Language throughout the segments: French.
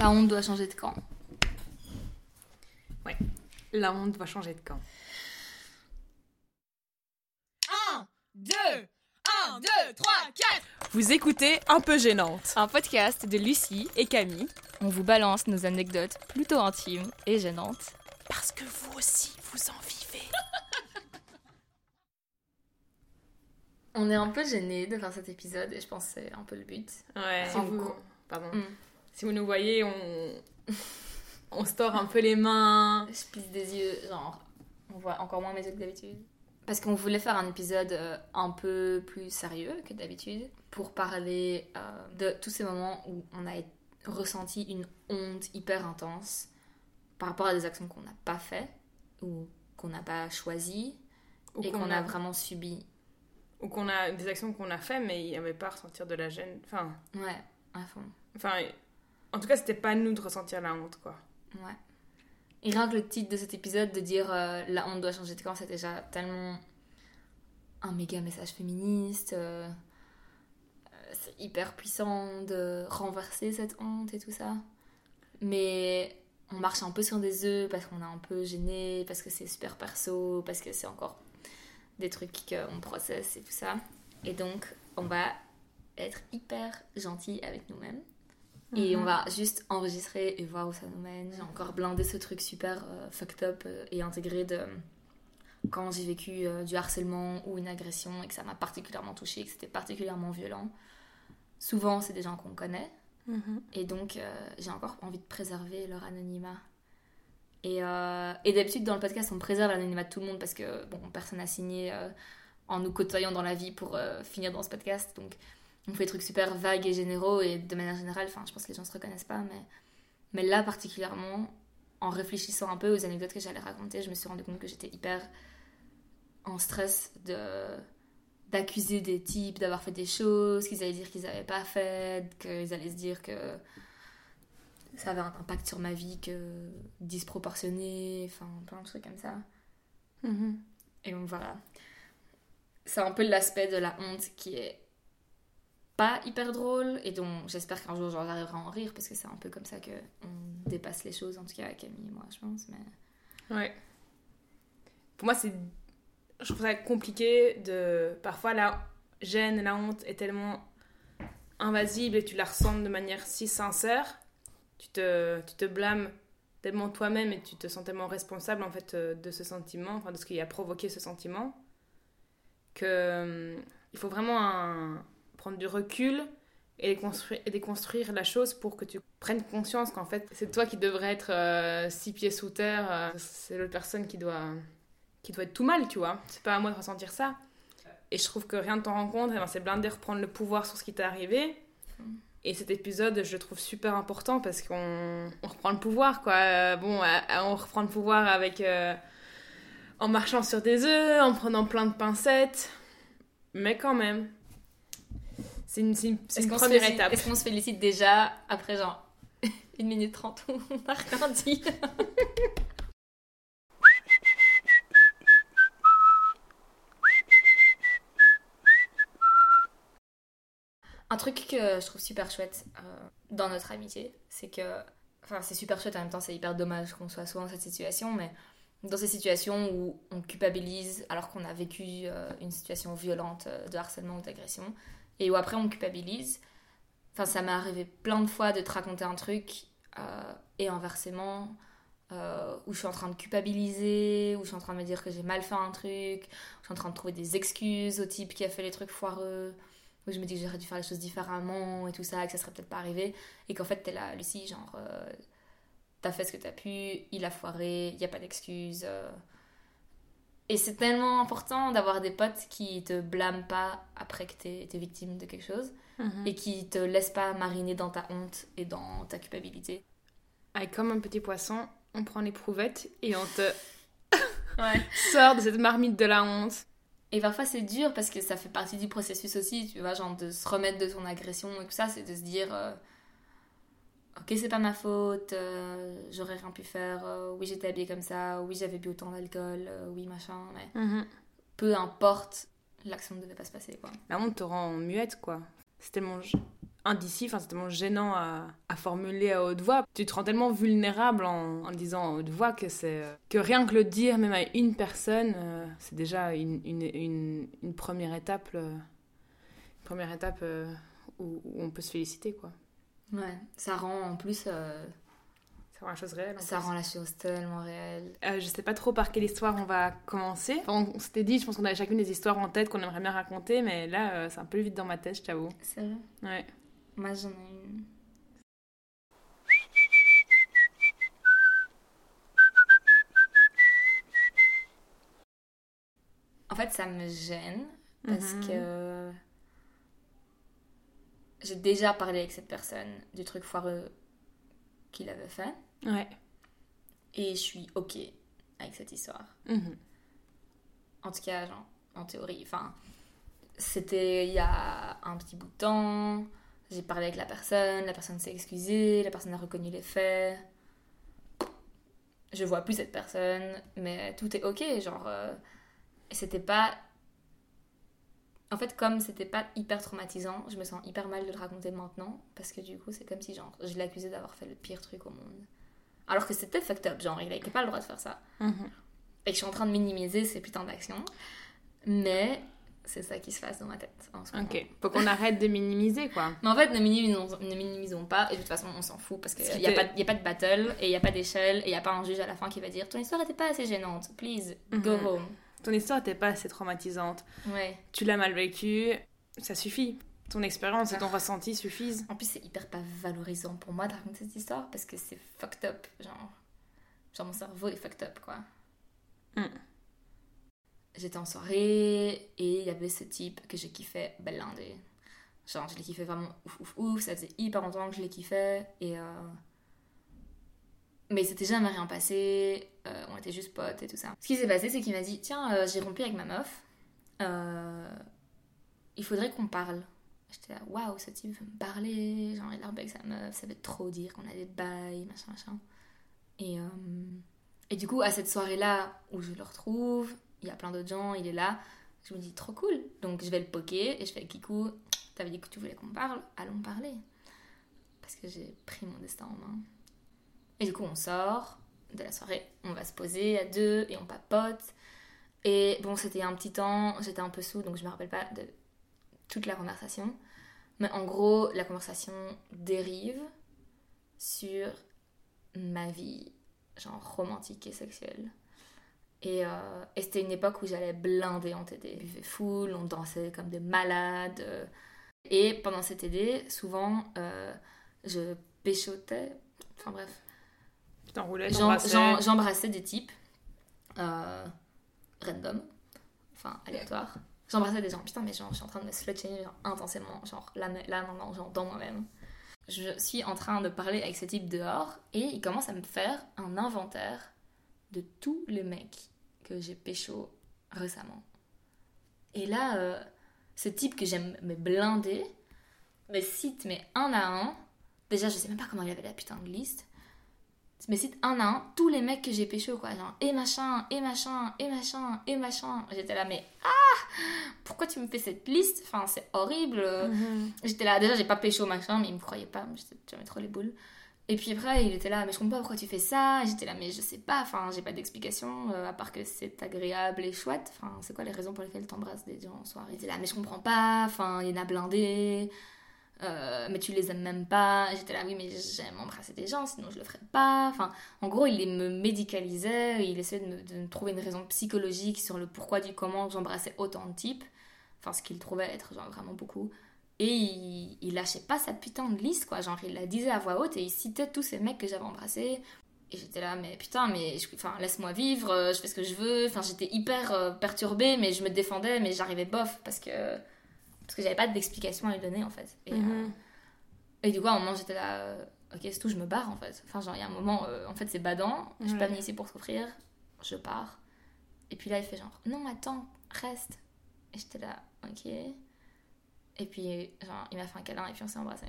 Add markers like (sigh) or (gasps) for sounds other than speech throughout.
La honte doit changer de camp. Ouais. La honte doit changer de camp. 1, 2, 1, 2, 3, 4 Vous écoutez Un peu gênante. Un podcast de Lucie Et Camille. On vous balance nos anecdotes plutôt intimes et gênantes. Parce que vous aussi, vous en vivez. On est un peu gênés de faire cet épisode et je pense que c'est un peu le but. Ouais. Vous- vous, pardon. Mm. Si vous nous voyez, on, (laughs) on se tord un peu les mains. Je plisse des yeux, genre, on voit encore moins mes yeux que d'habitude. Parce qu'on voulait faire un épisode euh, un peu plus sérieux que d'habitude pour parler euh, de tous ces moments où on a ressenti une honte hyper intense par rapport à des actions qu'on n'a pas fait ou qu'on n'a pas choisies Ou et qu'on a vraiment subi. Ou qu'on a des actions qu'on a fait, mais il n'y avait pas à ressentir de la gêne. Enfin, Ouais, à fond. enfin, en tout cas, c'était pas à nous de ressentir la honte, quoi. Ouais. Et rien que le titre de cet épisode, de dire euh, la honte doit changer de camp, c'est déjà tellement un méga message féministe. euh, euh, c'est hyper puissant de renverser cette honte et tout ça. Mais on marche un peu sur des œufs parce qu'on est un peu gêné, parce que c'est super perso, parce que c'est encore des trucs qu'on processe et tout ça. Et donc, on va être hyper gentil avec nous-mêmes. Et Mhm. on va juste enregistrer et voir où ça nous mène. J'ai encore blindé ce truc super euh, fucked up euh, et intégré de quand j'ai vécu euh, du harcèlement ou une agression et que ça m'a particulièrement touchée, que c'était particulièrement violent. Souvent, c'est des gens qu'on connaît et donc j'ai encore envie de préserver leur anonymat. Et, et d'habitude, dans le podcast, on préserve l'anonymat de tout le monde parce que bon, personne n'a signé en nous côtoyant dans la vie pour finir dans ce podcast. Donc on fait des trucs super vagues et généraux et de manière générale, enfin, je pense que les gens se reconnaissent pas, mais, mais là particulièrement, en réfléchissant un peu aux anecdotes que j'allais raconter, je me suis rendu compte que j'étais hyper en stress de d'accuser des types d'avoir fait des choses qu'ils allaient dire qu'ils n'avaient pas faites, qu'ils allaient se dire que ça avait un impact sur ma vie que disproportionné, enfin plein de trucs comme ça. Mhm. Et donc voilà. C'est un peu l'aspect de la honte qui est pas hyper drôle et dont j'espère qu'un jour j'arriverai à en rire parce que c'est un peu comme ça que on dépasse les choses, en tout cas Camille et moi, je pense. Mais... Ouais. Pour moi, c'est. Je trouve ça compliqué de. Parfois, la gêne, la honte est tellement invasible et tu la ressens de manière si sincère. Tu te, tu te blâmes tellement toi-même et tu te sens tellement responsable en fait euh, de ce sentiment, enfin de ce qui a provoqué ce sentiment, que euh, il faut vraiment un- prendre du recul et déconstruire, la chose pour que tu prennes conscience qu'en fait c'est toi qui devrais être euh, six pieds sous terre, euh, c'est l'autre personne qui doit, qui doit être tout mal, tu vois. C'est pas à moi de ressentir ça. Et je trouve que rien de t'en rendre compte, ben, c'est blindé reprendre le pouvoir sur ce qui t'est arrivé. Et cet épisode, je le trouve super important parce qu'on on reprend le pouvoir, quoi. Euh, bon, on reprend le pouvoir avec. en marchant sur des œufs, en prenant plein de pincettes. Mais quand même. C'est une, une- c'est Est-ce une qu'on se première félicite- étape. Est-ce qu'on se félicite déjà après genre (laughs) une minute trente où on n'a rien dit Un truc que je trouve super chouette euh, dans notre amitié, c'est que. Enfin, c'est super chouette en même temps, c'est hyper dommage qu'on soit souvent dans cette situation, mais dans ces situations où on culpabilise alors qu'on a vécu euh, une situation violente euh, de harcèlement ou d'agression, et où après on culpabilise. Enfin, ça m'est arrivé plein de fois de te raconter un truc euh, et inversement, euh, où je suis en train de culpabiliser, où je suis en train de me dire que j'ai mal fait un truc, où je suis en train de trouver des excuses au type qui a fait les trucs foireux, où je me dis que j'aurais dû faire les choses différemment et tout ça, que ça serait peut-être pas arrivé, et qu'en fait t'es là, Lucie, genre, euh, t'as fait ce que t'as pu, il a foiré, il y a pas d'excuses. Et c'est tellement important d'avoir des potes qui te blâment pas après que t'es t'es victime de quelque chose Mhm. et qui te laissent pas mariner dans ta honte et dans ta culpabilité. Avec comme un petit poisson, on prend l'éprouvette et on te (laughs) Ouais. sort de cette marmite de la honte. Et parfois c'est dur parce que ça fait partie du processus aussi, tu vois, genre de se remettre de son agression et tout ça, c'est de se dire euh, ok c'est pas ma faute, euh, j'aurais rien pu faire, euh, oui j'étais habillée comme ça, oui j'avais bu autant d'alcool, euh, oui machin, mais peu importe, l'action ne devait pas se passer quoi. La honte te rend muette, quoi. C'est tellement... indicible, enfin, c'est tellement gênant à, à, formuler à haute voix. Tu te rends tellement vulnérable en, en le disant à haute voix que c'est que rien que le dire, même à une personne, euh, c'est déjà une, une, une, une, première étape, euh, une première étape euh, où, où, on peut se féliciter, quoi. Ouais, ça rend en plus. Ça rend la chose réelle. Ça rend la chose tellement réelle. je sais pas trop par quelle histoire on va commencer. Enfin, on, s'était dit, je pense qu'on avait chacune des histoires en tête qu'on aimerait bien raconter, mais là, c'est un peu vite dans ma tête, je t'avoue. C'est vrai Ouais. Moi, j'en ai une. En fait, ça me gêne parce Mhm. que j'ai déjà parlé avec cette personne du truc foireux qu'il avait fait Ouais. et je suis ok avec cette histoire. Mhm. En tout cas, genre, en théorie. Enfin, c'était il y a un petit bout de temps. J'ai parlé avec la personne, la personne s'est excusée, la personne a reconnu les faits. Je vois plus cette personne, mais tout est ok. Genre, euh, c'était pas. En fait, comme c'était pas hyper traumatisant, je me sens hyper mal de le raconter maintenant, parce que du coup, c'est comme si, genre, je l'accusais d'avoir fait le pire truc au monde. Alors que c'était fucked up, genre, il avait pas le droit de faire ça Mhm. et que je suis en train de minimiser ces putains d'actions. Mais c'est ça qui se passe dans ma tête en ce moment. Ok. Faut qu'on arrête de minimiser, quoi. (laughs) Mais en fait, ne minimisons, ne minimisons pas, et de toute façon, on s'en fout parce qu'il n'y a pas de battle, et il n'y a pas d'échelle, et il n'y a pas un juge à la fin qui va dire Ton histoire n'était pas assez gênante, please, go Mhm. home. Ton histoire n'était pas assez traumatisante. Ouais. Tu l'as mal vécu, ça suffit. Ton expérience et ton ressenti suffisent. En plus, c'est hyper pas valorisant pour moi de raconter cette histoire parce que c'est fucked up. Genre, genre, mon cerveau est fucked up, quoi. Mm. J'étais en soirée et il y avait ce type que j'ai kiffé blindé. Genre, je l'ai kiffé vraiment ouf, ouf, ouf. Ça faisait hyper longtemps que je l'ai kiffé. Et. euh, Mais il s'était jamais rien passé. euh, on était juste potes et tout ça. Ce qui s'est passé, c'est qu'il m'a dit Tiens, euh, j'ai rompu avec ma meuf. Euh, Il faudrait qu'on parle. J'étais là, waouh, ce type veut me parler. Genre, il a rompu avec sa meuf. Ça veut trop dire qu'on a des bails, machin, machin. Et, et du coup, à cette soirée-là où je le retrouve, il y a plein d'autres gens, il est là. Je me dis, trop cool. Donc, je vais le poker et je fais, Kikou, t'avais dit que tu voulais qu'on parle, allons parler. Parce que j'ai pris mon destin en main. Et du coup, on sort de la soirée, on va se poser à deux et on papote. Et bon, c'était un petit temps, j'étais un peu sous, donc je me rappelle pas de toute la conversation. Mais en gros, la conversation dérive sur ma vie, genre romantique et sexuelle. Et, euh, c'était une époque où j'allais blinder en TD. Buvais full, on dansait comme des malades. Et pendant ces TD, souvent, euh, je péchotais. Enfin bref, Tu t'enroulais, J'embrassais des types euh, random, enfin aléatoires. J'embrassais des gens, putain, mais genre, je suis en train de me slut intensément, genre là, là, maintenant, genre dans moi-même. Je suis en train de parler avec ce type dehors et il commence à me faire un inventaire de tous les mecs que j'ai pécho récemment. Et là, euh, ce type que j'aime me blinder me cite, mais un à un. Déjà, je sais même pas comment il avait la putain de liste me cite un à un tous les mecs que j'ai pécho quoi genre et machin et machin et machin et machin. J'étais là mais ah! Pourquoi tu me fais cette liste? Enfin c'est horrible. Mhm. j'étais là déjà j'ai pas pécho machin mais il me croyait pas j'avais trop les boules. Et puis après il était là mais je comprends pas pourquoi tu fais ça. J'étais là mais je sais pas enfin j'ai pas d'explication euh, à part que c'est agréable et chouette. Enfin c'est quoi les raisons pour lesquelles t'embrasses des gens en soirée? Il était là mais je comprends pas enfin il y en a blindés euh, mais tu les aimes même pas. J'étais là, oui, mais j'aime embrasser des gens, sinon je le ferais pas. Enfin, en gros, il me médicalisait, il essayait de me, trouver une raison psychologique sur le pourquoi du comment j'embrassais autant de types. Enfin, ce qu'il trouvait être vraiment beaucoup. Et il, lâchait pas sa putain de liste, quoi. Genre, il la disait à voix haute et il citait tous ces mecs que j'avais embrassés. Et j'étais là, mais putain, mais enfin, laisse-moi vivre, euh, je fais ce que je veux. Enfin, j'étais hyper euh, perturbée, mais je me défendais, mais j'arrivais bof parce que que j'avais pas d'explication à lui donner en fait. Et, euh, Mhm. et du coup, à un moment, j'étais là, euh, ok, c'est tout, je me barre en fait. Enfin, genre, il y a un moment, euh, en fait, c'est badant, je suis pas venue ici pour souffrir, je pars. Et puis là, il fait genre, non, attends, reste. Et j'étais là, ok. Et puis, genre, il m'a fait un câlin et puis on s'est embrassé.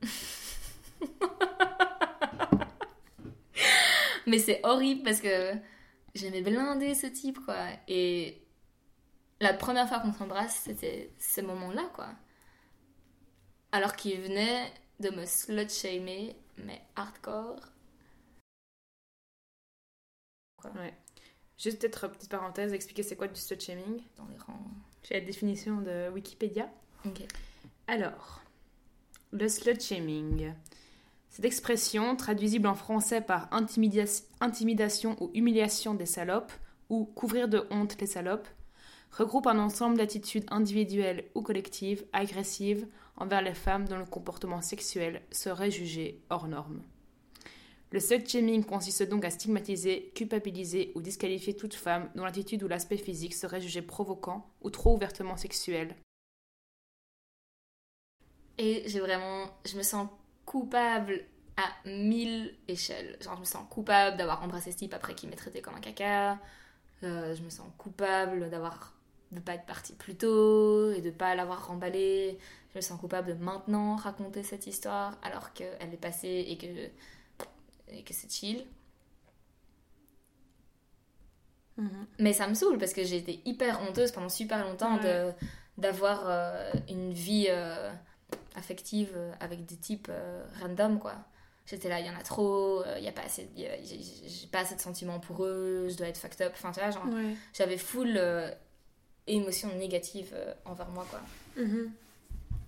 (laughs) Mais c'est horrible parce que j'aimais blinder ce type, quoi. Et la première fois qu'on s'embrasse, c'était ce moment-là, quoi. Alors qu'il venait de me slut-shamer, mais hardcore. Ouais. Juste peut-être, petite parenthèse, expliquer c'est quoi du slut-shaming Dans les rangs. J'ai la définition de Wikipédia. Ok. Alors, le slut-shaming. Cette expression, traduisible en français par intimidation ou humiliation des salopes, ou couvrir de honte les salopes, regroupe un ensemble d'attitudes individuelles ou collectives agressives envers les femmes dont le comportement sexuel serait jugé hors norme. Le slut-shaming consiste donc à stigmatiser, culpabiliser ou disqualifier toute femme dont l'attitude ou l'aspect physique serait jugé provoquant ou trop ouvertement sexuel. Et j'ai vraiment. Je me sens coupable à mille échelles. Genre, je me sens coupable d'avoir embrassé ce type après qu'il m'ait traité comme un caca. Euh, je me sens coupable d'avoir. de pas être partie plus tôt et de pas l'avoir remballé. Je me sens coupable de maintenant raconter cette histoire alors qu'elle est passée et que. et que c'est chill. Mais ça me saoule parce que j'ai été hyper honteuse pendant super longtemps de d'avoir euh, une vie euh, affective euh, avec des types euh, random quoi. J'étais là, il y en a trop, il y a pas assez, j'ai pas assez de sentiments pour eux, je dois être fucked up. Enfin tu vois, genre Ouais. j'avais full euh, émotions négatives euh, envers moi quoi. Mhm.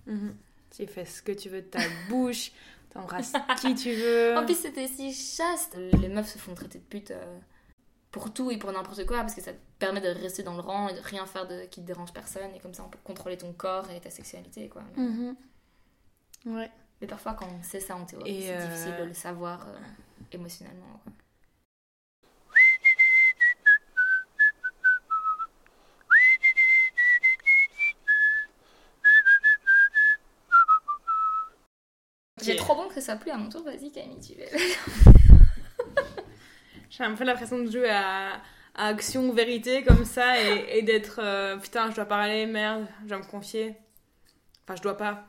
Mhm. Tu fais ce que tu veux de ta (laughs) bouche, t'embrasses qui tu veux. En plus c'était si chaste. Les meufs se font traiter de pute euh, pour tout et pour n'importe quoi parce que ça te permet de rester dans le rang et de rien faire de, qui te dérange personne et comme ça on peut contrôler ton corps et ta sexualité quoi. Mhm. Ouais. Mais parfois, quand on sait ça en théorie, c'est euh, difficile de le savoir euh, émotionnellement. quoi. J'ai trop bon que ça plu à mon tour. Vas-y, Camille, tu veux. (laughs) J'ai un peu l'impression de jouer à, à action ou vérité comme ça et, et d'être euh, putain, je dois parler, merde, je dois me confier. Enfin, je dois pas.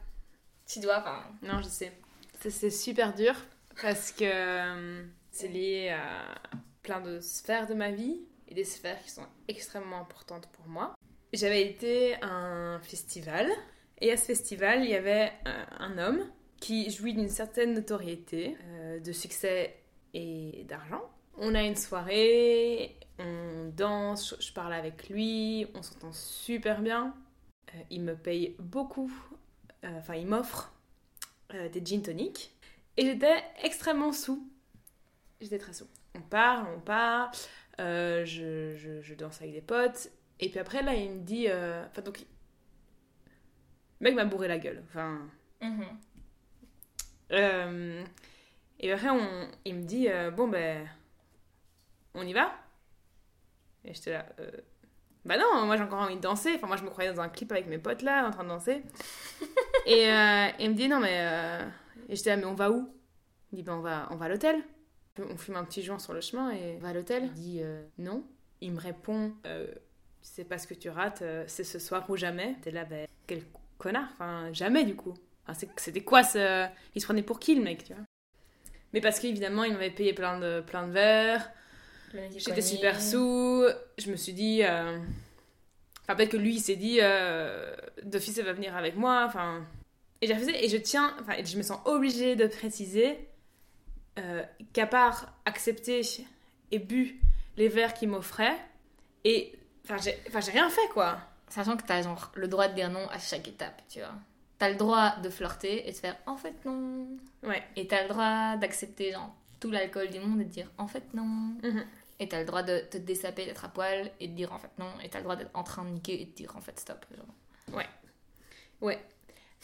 Tu dois, enfin. Non, je sais. C'est- C'est super dur parce que euh, c'est lié à plein de sphères de ma vie et des sphères qui sont extrêmement importantes pour moi. J'avais été à un festival et à ce festival, il y avait euh, un homme qui jouit d'une certaine notoriété, euh, de succès et d'argent. On a une soirée, on danse, je, parle avec lui, on s'entend super bien. Euh, il me paye beaucoup, enfin il m'offre euh, des gin tonic. Et j'étais extrêmement sous. J'étais très sous. On parle, on parle, euh, je, je, je danse avec des potes. Et puis après, là, il me dit... euh, Enfin, donc... Le mec m'a bourré la gueule. Enfin... mhm. Euh, et après, on, il me dit, euh, bon, ben, on y va Et j'étais là, euh, bah non, moi j'ai encore envie de danser. Enfin, moi je me croyais dans un clip avec mes potes là, en train de danser. et euh, il me dit, non, mais. euh, Et j'étais là, mais on va où? Il dit, ben, on va, on va à l'hôtel. On fume un petit joint sur le chemin et on va à l'hôtel. Il dit, euh, non. Il me répond, euh, c'est pas ce que tu rates, c'est ce soir ou jamais. T'es là, ben, quel connard. Enfin, jamais du coup. C'était quoi ce. Il se prenait pour qui le mec, tu vois? Mais parce qu'évidemment, il m'avait payé plein de, plein de verres. J'étais super sous. Je me suis dit. euh, Enfin, peut-être que lui, il s'est dit. Euh... D'office, elle va venir avec moi. Enfin. Et j'ai refusé. Et je tiens. Enfin, je me sens obligée de préciser euh, qu'à part accepter et bu les verres qu'il m'offrait. Et. Enfin, j'ai enfin, rien fait, quoi. Sachant que t'as genre le droit de dire non à chaque étape, tu vois. T'as le droit de flirter et de faire en fait non. Ouais. Et t'as le droit d'accepter genre tout l'alcool du monde et de dire en fait non. Mhm. Et t'as le droit de te dessaper, d'être à poil et de dire en fait non. Et t'as le droit d'être en train de niquer et de dire en fait stop. Genre. Ouais.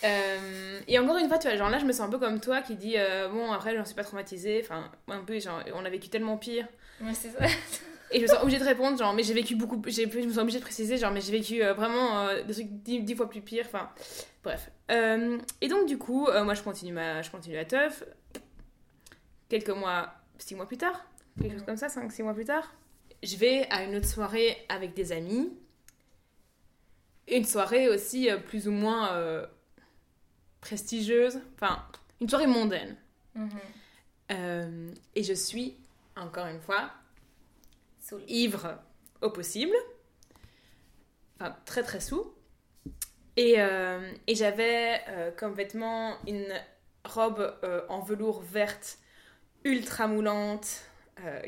Euh, et encore une fois, tu vois, genre là, je me sens un peu comme toi qui dit euh, bon, après, j'en suis pas traumatisée. Enfin, un peu, genre, on a vécu tellement pire. Ouais, c'est ça. (laughs) Et je me sens obligée de répondre, genre, mais j'ai vécu beaucoup. j'ai- Je me sens obligée de préciser, genre, mais j'ai vécu euh, vraiment des trucs dix, dix fois plus pires. Enfin, bref. Et donc, du coup, moi, je continue, ma, je continue la teuf. Quelques mois, six mois plus tard, quelque chose comme ça, cinq, six mois plus tard, je vais à une autre soirée avec des amis. Une soirée aussi euh, plus ou moins euh, prestigieuse. Enfin, une soirée mondaine. Mhm. Euh, et je suis, encore une fois, ivre au possible. enfin très très sous. Et, euh, et j'avais euh, comme vêtement une robe euh, en velours verte ultra moulante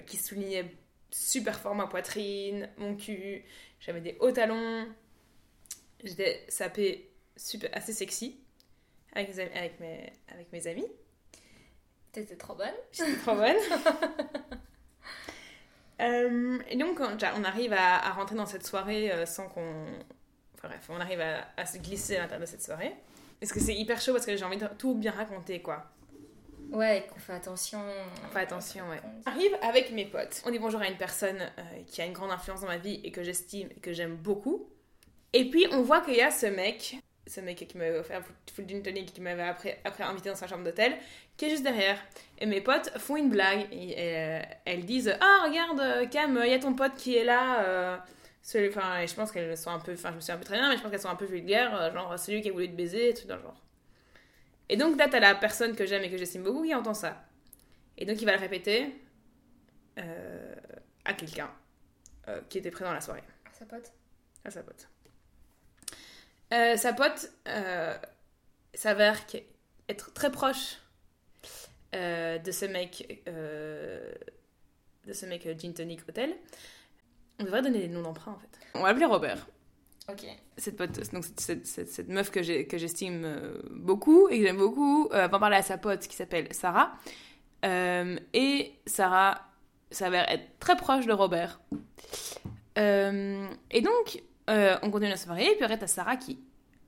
qui soulignait super fort ma poitrine, mon cul. J'avais des hauts talons. J'étais sapée super, assez sexy avec, mes, avec, mes, avec mes amis. T'étais trop bonne. J'étais trop bonne. (laughs) Euh, et donc, on arrive à, rentrer dans cette soirée euh, sans qu'on. Enfin bref, on arrive à, se glisser à l'intérieur de cette soirée. Est-ce que c'est hyper chaud parce que j'ai envie de tout bien raconter, quoi. Ouais, qu'on fait attention. On fait attention, ouais. Arrive avec mes potes. On dit bonjour à une personne euh, qui a une grande influence dans ma vie et que j'estime et que j'aime beaucoup. Et puis, on voit qu'il y a ce mec ce mec qui m'avait offert full gin tonic qui m'avait après, après invité dans sa chambre d'hôtel, qui est juste derrière. Et mes potes font une blague. Et, euh, elles disent Ah, regarde, Cam, il y a ton pote qui est là. Euh, enfin, je pense qu'elles sont un peu. Enfin, je me suis un peu très bien, mais je pense qu'elles sont un peu vulgaires. Euh, genre, celui qui a voulu te baiser, tout dans le genre. Et donc là, t'as la personne que j'aime et que j'estime beaucoup qui entend ça. Et donc il va le répéter à quelqu'un qui était présent à la soirée. À sa pote À sa pote. Euh, sa pote euh, s'avère être très proche euh, de ce mec, de ce mec Gin Tonic Hotel. On devrait donner des noms d'emprunt en fait. On va appeler Robert. Cette meuf que j'estime beaucoup et que j'aime beaucoup, va parler à sa pote qui s'appelle Sarah. et Sarah s'avère être très proche de Robert. et donc, euh, on continue la soirée, et puis après, t'as Sarah qui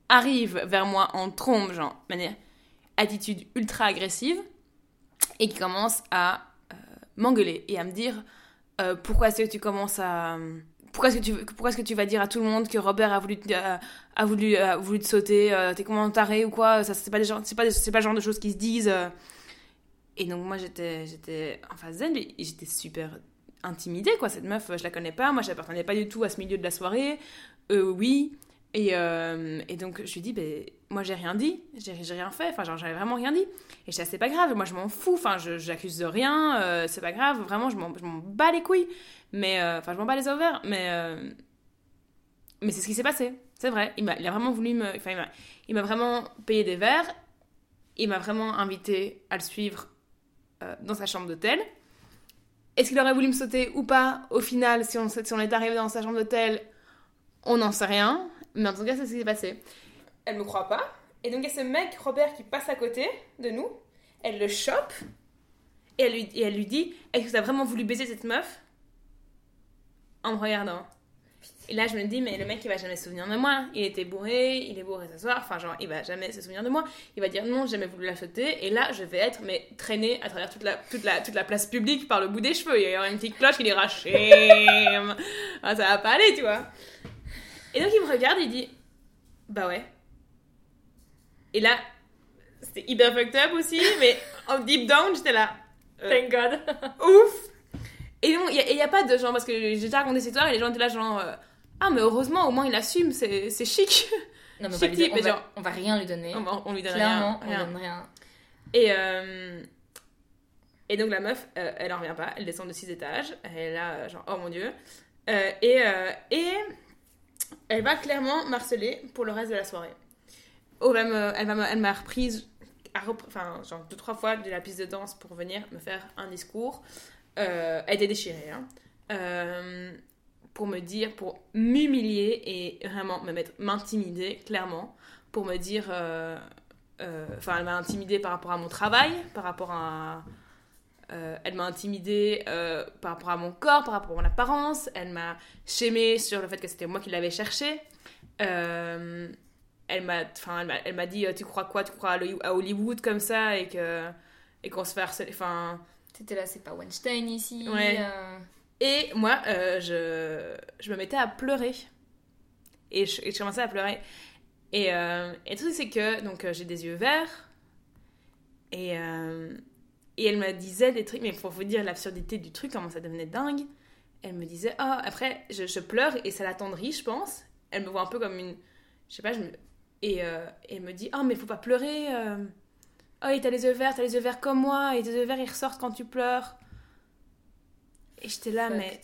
arrive vers moi en trombe, genre, manière, attitude ultra agressive, et qui commence à euh, m'engueuler et à me dire euh, pourquoi est-ce que tu commences à. Pourquoi est-ce que, tu, vas dire à tout le monde que Robert a voulu, a voulu te sauter T'es comment taré ou quoi? Ça, c'est pas, des c'est, pas, c'est pas le genre de choses qui se disent. Et donc, moi, j'étais, j'étais en face d'elle et j'étais super intimidée, quoi. Cette meuf, je la connais pas. Moi, je n'appartenais pas du tout à ce milieu de la soirée. Euh, oui. Et, euh, et, donc je lui dis, ben, moi j'ai rien dit, j'ai rien fait, enfin j'avais vraiment rien dit. Et je dis, c'est pas grave, moi je m'en fous, enfin j'accuse de rien, euh, c'est pas grave, vraiment je m'en bats les couilles, mais enfin je m'en bats les ovaires, mais, mais c'est ce qui s'est passé, c'est vrai. Il, a, il a vraiment voulu me. Enfin il m'a vraiment payé des verres, il m'a vraiment invité à le suivre dans sa chambre d'hôtel. Est-ce qu'il aurait voulu me sauter ou pas Au final, si on, si on est arrivé dans sa chambre d'hôtel, on n'en sait rien, mais en tout cas, c'est ce qui s'est passé. Elle me croit pas. Et donc, il y a ce mec, Robert, qui passe à côté de nous. Elle le chope. Et elle lui, et elle lui dit Est-ce que tu as vraiment voulu baiser cette meuf? En me regardant. Et là, je me dis, mais le mec, il va jamais se souvenir de moi. Il était bourré, il est bourré ce soir. Enfin, genre, il va jamais se souvenir de moi. Il va dire non, j'ai jamais voulu la sauter. Et là, je vais être, mais traînée à travers toute la, toute la, toute la place publique par le bout des cheveux. Il y aura une petite cloche qui dira shame. ah, ça va pas aller, tu vois. Et donc il me regarde il dit Bah ouais. Et là, c'était hyper fucked up aussi, mais en deep down, j'étais là. Euh, Thank God. (laughs) ouf Et donc, il n'y a, pas de genre, parce que j'ai déjà raconté cette histoire et les gens étaient là, genre euh, Ah, mais heureusement, au moins il assume, c'est chic. Non, mais (laughs) chic on, va, genre, on, va, rien lui donner. On, on lui donne Clairement, rien. on donne rien. Et, euh, et donc la meuf, elle en revient pas, elle descend de 6 étages, elle est là, genre, oh mon dieu. et, et elle va clairement marceler pour le reste de la soirée. Oh, elle, m'a reprise, enfin, genre deux, trois fois de la piste de danse pour venir me faire un discours. Euh, elle était déchirée, hein. Euh, pour me dire, pour m'humilier et vraiment me mettre, m'intimider, clairement, pour me dire. Euh, enfin, elle m'a intimidée par rapport à mon travail, par rapport à elle m'a intimidée par rapport à mon corps, par rapport à mon apparence. Elle m'a chémé sur le fait que c'était moi qui l'avais cherché. Euh, elle m'a, enfin, elle m'a dit, tu crois quoi? Tu crois à Hollywood comme ça? Et que et qu'on se fait harceler. Enfin. T'étais là, c'est pas Weinstein ici. Ouais. Et moi, je, je me mettais à pleurer. Et je, et je commençais à pleurer. Et, et tout c'est que donc j'ai des yeux verts. Et et elle me disait des trucs, mais pour vous dire l'absurdité du truc, comment ça devenait dingue. Elle me disait, oh, après, je, pleure et ça l'attendrit, je pense. Elle me voit un peu comme une. Je sais pas, je me. Et, euh, elle me dit, oh, mais faut pas pleurer. Euh... Oh, et t'as les yeux verts, t'as les yeux verts comme moi, et tes yeux verts ils ressortent quand tu pleures. Et j'étais là, mais.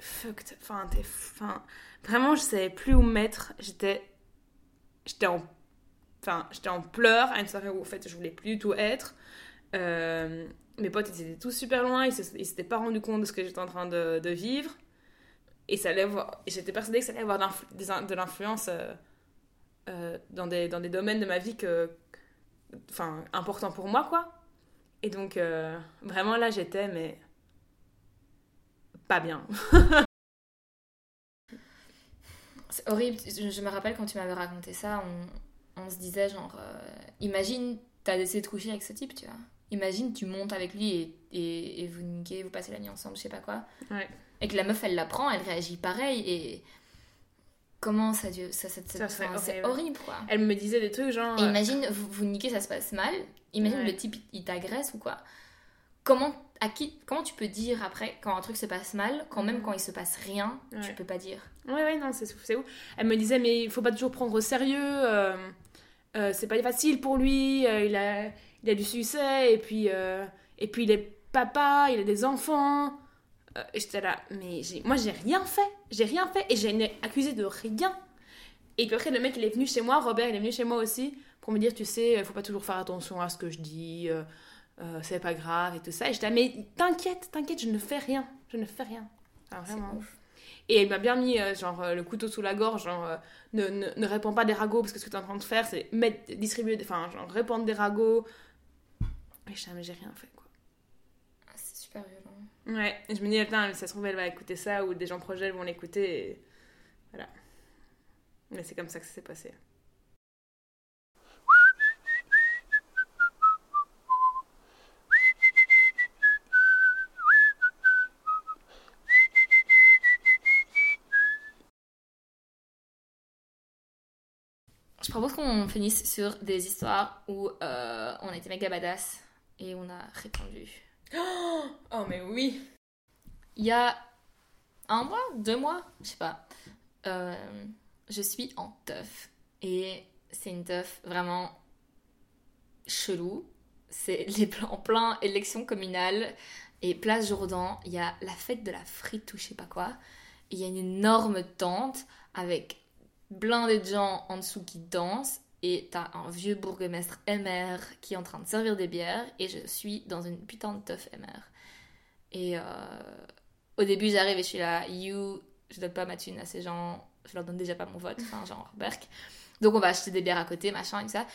Fucked. Enfin, t'es. Enfin. Vraiment, je savais plus où me mettre. J'étais. J'étais en. Enfin, j'étais en pleurs à une soirée où, en fait, je voulais plus du tout être. Euh, mes potes, ils étaient tous super loin. Ils s'étaient pas rendus compte de ce que j'étais en train de, de vivre. Et ça allait avoir... j'étais persuadée que ça allait avoir de l'influence euh, euh, dans, des, dans des domaines de ma vie que, enfin, importants pour moi, quoi. Et donc, euh, vraiment, là, j'étais, mais pas bien. (laughs) c'est horrible. Je, me rappelle quand tu m'avais raconté ça, on, on se disait, genre, imagine, t'as essayé de coucher avec ce type, tu vois. Imagine, tu montes avec lui et, et, et vous niquez, vous passez la nuit ensemble, je sais pas quoi. Ouais et que la meuf elle la prend, elle réagit pareil et comment ça ça, ça, ça, c'est horrible quoi. Elle me disait des trucs genre. Et euh, imagine vous, vous niquez ça se passe mal, imagine le type il t'agresse ou quoi. Comment à qui comment tu peux dire après quand un truc se passe mal, quand même quand il se passe rien, tu peux pas dire? Ouais ouais non c'est c'est où Elle me disait mais il faut pas toujours prendre au sérieux. Euh, euh, c'est pas facile pour lui, il a il a du succès et puis et puis il est papa, il a des enfants. Euh, et j'étais là, mais moi j'ai rien fait, j'ai rien fait et j'ai été accusée de rien. Et puis après, le mec il est venu chez moi, Robert il est venu chez moi aussi pour me dire, tu sais, il faut pas toujours faire attention à ce que je dis, euh, euh, c'est pas grave et tout ça. Et j'étais là, mais t'inquiète, t'inquiète, je ne fais rien, je ne fais rien. vraiment. Et il m'a bien mis genre le couteau sous la gorge, genre ne, ne, ne, réponds pas des ragots parce que ce que tu es en train de faire c'est mettre, distribuer, enfin genre répandre des ragots. Et je mais j'ai rien fait quoi. Ah, c'est super violent. Ouais, je me dis, attends, ça se trouve, elle va écouter ça, ou des gens proches d'elle vont l'écouter, et... voilà. Mais c'est comme ça que ça s'est passé. Je propose qu'on finisse sur des histoires où euh, on été méga badass et on a répondu (gasps) Oh, mais oui. Il y a un mois, deux mois, je sais pas. Euh, je suis en teuf. Et c'est une teuf vraiment chelou. C'est les en plein élection communale. Et place Jourdan, il y a la fête de la frite ou je sais pas quoi. Il y a une énorme tente avec blindé de gens en dessous qui dansent et t'as un vieux bourgmestre MR qui est en train de servir des bières et je suis dans une putain de teuf MR. Et euh, au début j'arrive et je suis là, you, je donne pas ma thune à ces gens, je leur donne déjà pas mon vote, enfin genre Berk. Donc on va acheter des bières à côté, machin et tout ça.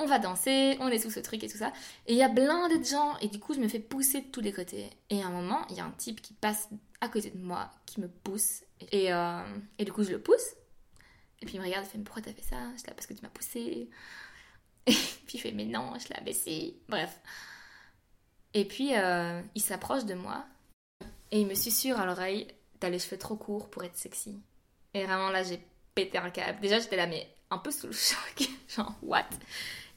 On va danser, on est sous ce truc et tout ça. Et il y a plein de gens et du coup je me fais pousser de tous les côtés. Et à un moment, il y a un type qui passe à côté de moi, qui me pousse. Et, euh, et du coup je le pousse. Et puis il me regarde, il fait, mais pourquoi t'as fait ça? Je là, parce que tu m'as poussé. Et puis il fait, mais non, je l'ai baissé. Bref. Et puis euh, il s'approche de moi et il me susurre à l'oreille, t'as les cheveux trop courts pour être sexy. Et vraiment là, j'ai pété un câble. Déjà, j'étais là, mais un peu sous le choc. (laughs) Genre, what?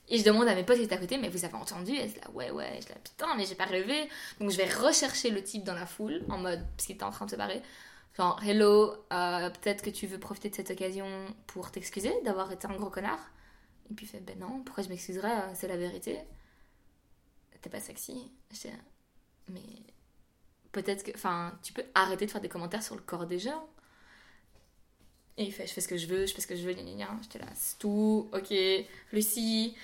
Et je demande à mes potes qui étaient à côté, mais vous avez entendu? Et là, ouais, ouais. Je là, putain, mais j'ai pas rêvé. Donc je vais rechercher le type dans la foule, en mode, parce qu'il était en train de se barrer. Genre, hello, euh, peut-être que tu veux profiter de cette occasion pour t'excuser d'avoir été un gros connard. Et puis il fait, ben non, pourquoi je m'excuserais euh, C'est la vérité. T'es pas sexy. Je mais peut-être que. Enfin, tu peux arrêter de faire des commentaires sur le corps des gens. Et il fait, je fais ce que je veux, je fais ce que je veux, J'étais là, c'est tout, ok. Lucie,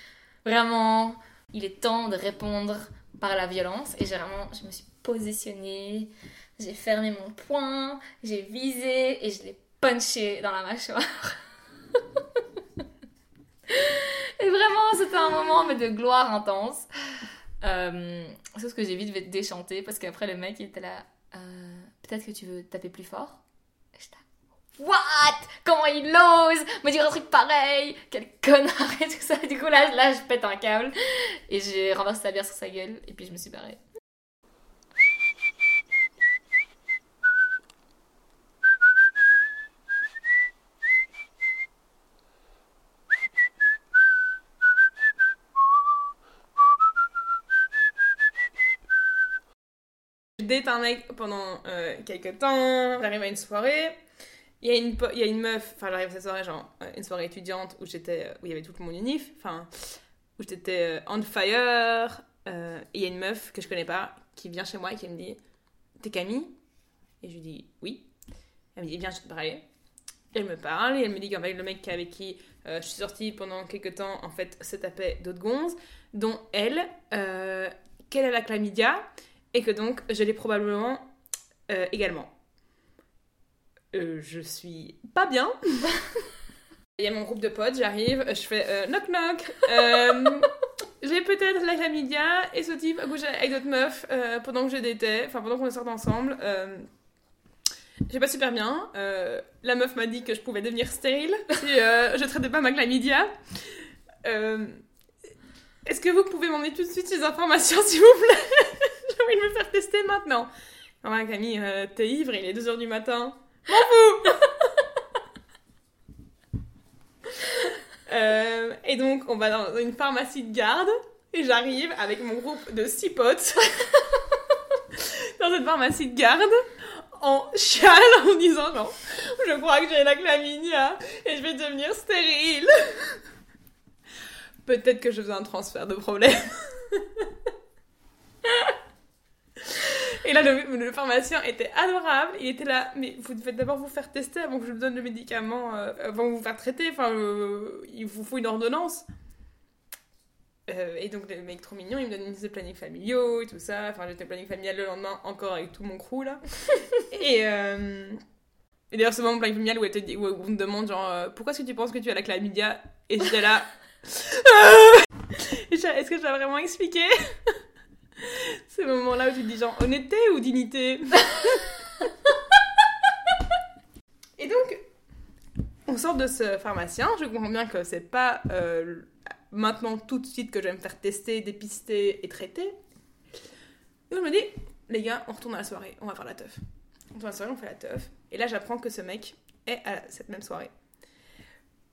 vraiment, il est temps de répondre par la violence. Et j'ai vraiment, je me suis positionnée j'ai fermé mon poing, j'ai visé et je l'ai punché dans la mâchoire. (laughs) et vraiment, c'était un moment de gloire intense. Euh, ce que j'ai vite déchanté parce qu'après le mec il était là. Euh, peut-être que tu veux taper plus fort? J'étais What? Comment il ose me dire un truc pareil? Quel connard et tout ça. Du coup là, là je pète un câble et j'ai renversé sa bière sur sa gueule et puis je me suis barrée. Pendant euh, quelques temps, j'arrive à une soirée, il y, a une, y a une meuf, enfin j'arrive à cette soirée, genre euh, une soirée étudiante où j'étais, euh, où il y avait tout mon unif, enfin où j'étais on fire, et il y a une meuf que je connais pas qui vient chez moi et qui me dit T'es Camille? Et je lui dis Oui. Elle me dit Viens, je te parler. Elle me parle et elle me dit qu'avec le mec avec qui euh, je suis sortie pendant quelques temps, en fait, se tapait d'autres gonzes, dont elle, euh, qu'elle a la chlamydia et que donc je l'ai probablement euh, également. Euh, je suis pas bien. (laughs) Il y a mon groupe de potes, j'arrive, je fais euh, knock knock. (laughs) Euh, j'ai peut-être la chlamydia et ce type a couché avec d'autres meufs pendant que je d'étais, enfin pendant qu'on sortait ensemble. J'ai pas super bien. La meuf m'a dit que je pouvais devenir stérile si je traitais pas ma chlamydia. Est-ce que vous pouvez m'emmener tout de suite ces informations, s'il vous plaît? Envie de me faire tester maintenant. Non, ouais, Camille, euh, t'es ivre, il est 2h du matin. M'en fous (laughs) Euh, Et donc, on va dans une pharmacie de garde. Et j'arrive avec mon groupe de six potes (laughs) dans cette pharmacie de garde en chiale en disant genre je crois que j'ai la chlamydia et je vais devenir stérile. Peut-être que je faisais un transfert de problème. (laughs) Et là, le, le pharmacien était adorable. Il était là, mais vous devez d'abord vous faire tester avant que je vous donne le médicament, euh, avant de vous faire traiter. Enfin, euh, il vous faut une ordonnance. Euh, et donc, le mec trop mignon, il me donne de planning familiaux et tout ça. Enfin, j'étais planning familial le lendemain, encore avec tout mon crew là. (laughs) et, et d'ailleurs, c'est mon planning familial où, elle te dit, où on me demande, genre, pourquoi est-ce que tu penses que tu as la chlamydia Et j'étais là. (laughs) Est-ce que je dois vraiment expliquer? (laughs) Ce moment-là où tu te dis, genre, honnêteté ou dignité (laughs) Et donc, on sort de ce pharmacien. Je comprends bien que c'est pas euh, maintenant tout de suite que je vais me faire tester, dépister et traiter. Et on me dit, les gars, on retourne à la soirée, on va faire la teuf. On retourne à la soirée, on fait la teuf. Et là, j'apprends que ce mec est à cette même soirée.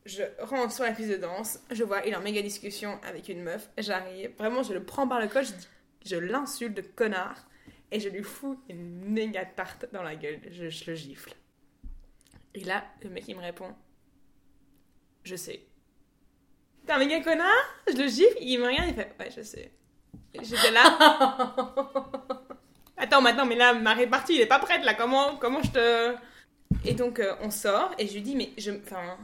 Je rentre sur la piste de danse, je vois, il est en méga discussion avec une meuf. J'arrive, vraiment, je le prends par le col, je, dis- je l'insulte de connard et je lui fous une méga tarte dans la gueule. Je, je le gifle. Et là, le mec, il me répond Je sais. T'es un méga connard Je le gifle, il me regarde, il fait Ouais, je sais. J'étais là. (laughs) Attends, maintenant, mais là, ma répartie, il est pas prête, là. Comment, comment je te. Et donc, euh, on sort, et je lui dis Mais je. Enfin.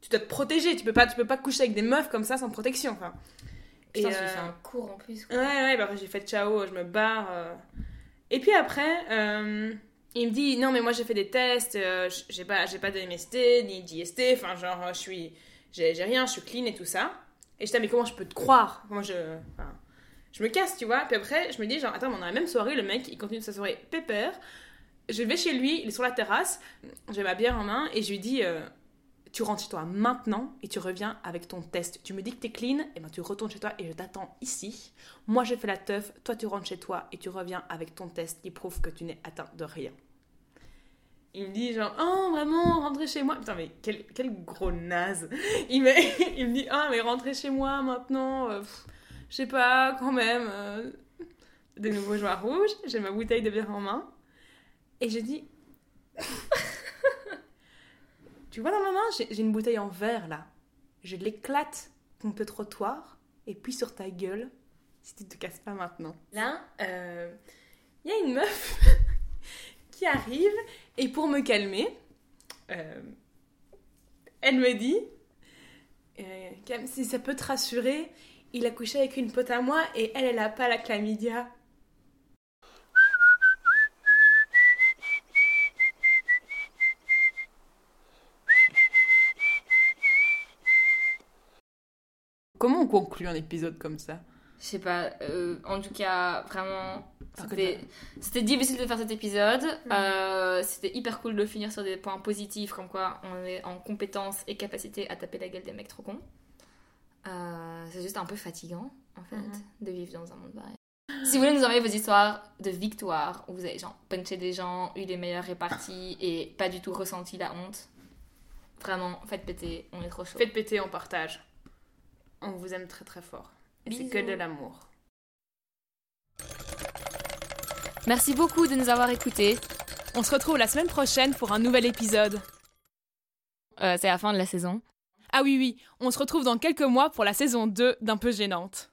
Tu dois te protéger, tu peux pas, tu peux pas coucher avec des meufs comme ça sans protection. Enfin. Putain, lui euh, fais un cours en plus. quoi. Ouais, ouais, bah après j'ai fait ciao, je me barre. euh. Et puis après, euh, il me dit non, mais moi j'ai fait des tests, euh, j'ai pas, j'ai pas de MST ni d'IST, enfin, genre, je suis. J'ai j'ai rien, je suis clean et tout ça. Et je dis, mais comment je peux te croire? Comment je. enfin, je me casse, tu vois. Puis après, je me dis, genre, attends, mais on a la même soirée, le mec, il continue sa soirée pépère. Je vais chez lui, il est sur la terrasse, j'ai ma bière en main, et je lui dis. euh, tu rentres chez toi maintenant et tu reviens avec ton test. Tu me dis que t'es clean, et ben tu retournes chez toi et je t'attends ici. Moi j'ai fait la teuf, toi tu rentres chez toi et tu reviens avec ton test qui prouve que tu n'es atteint de rien. Il me dit genre, oh vraiment, rentrez chez moi. Putain, mais quel, quel gros naze. (laughs) Il me, (laughs) il me dit, ah, mais rentrez chez moi maintenant. euh, je sais pas, quand même. euh. De nouveau joie rouge, j'ai ma bouteille de bière en main. Et je dis, tu vois dans ma main, j'ai une bouteille en verre là. Je l'éclate contre le trottoir et puis sur ta gueule si tu te casses pas maintenant. Là, euh, il y a une meuf (laughs) qui arrive et pour me calmer, euh, elle me dit euh, si ça peut te rassurer, il a couché avec une pote à moi et elle, elle a pas la chlamydia. Comment on conclut un épisode comme ça? Je sais pas, euh, en tout cas, vraiment, c'était difficile de faire cet épisode. Euh, c'était hyper cool de finir sur des points positifs, comme quoi on est en compétence et capacité à taper la gueule des mecs trop cons. Euh, c'est juste un peu fatigant, en fait, Mhm. de vivre dans un monde pareil. Si vous voulez nous envoyer vos histoires de victoire, où vous avez genre punché des gens, eu les meilleures réparties et pas du tout ressenti la honte, vraiment, faites péter, on est trop chaud. Faites péter, on partage. On vous aime très très fort. Et c'est que de l'amour. Merci beaucoup de nous avoir écoutés. On se retrouve la semaine prochaine pour un nouvel épisode. Euh, c'est la fin de la saison. Ah oui, oui, on se retrouve dans quelques mois pour la saison 2 d'Un peu gênante.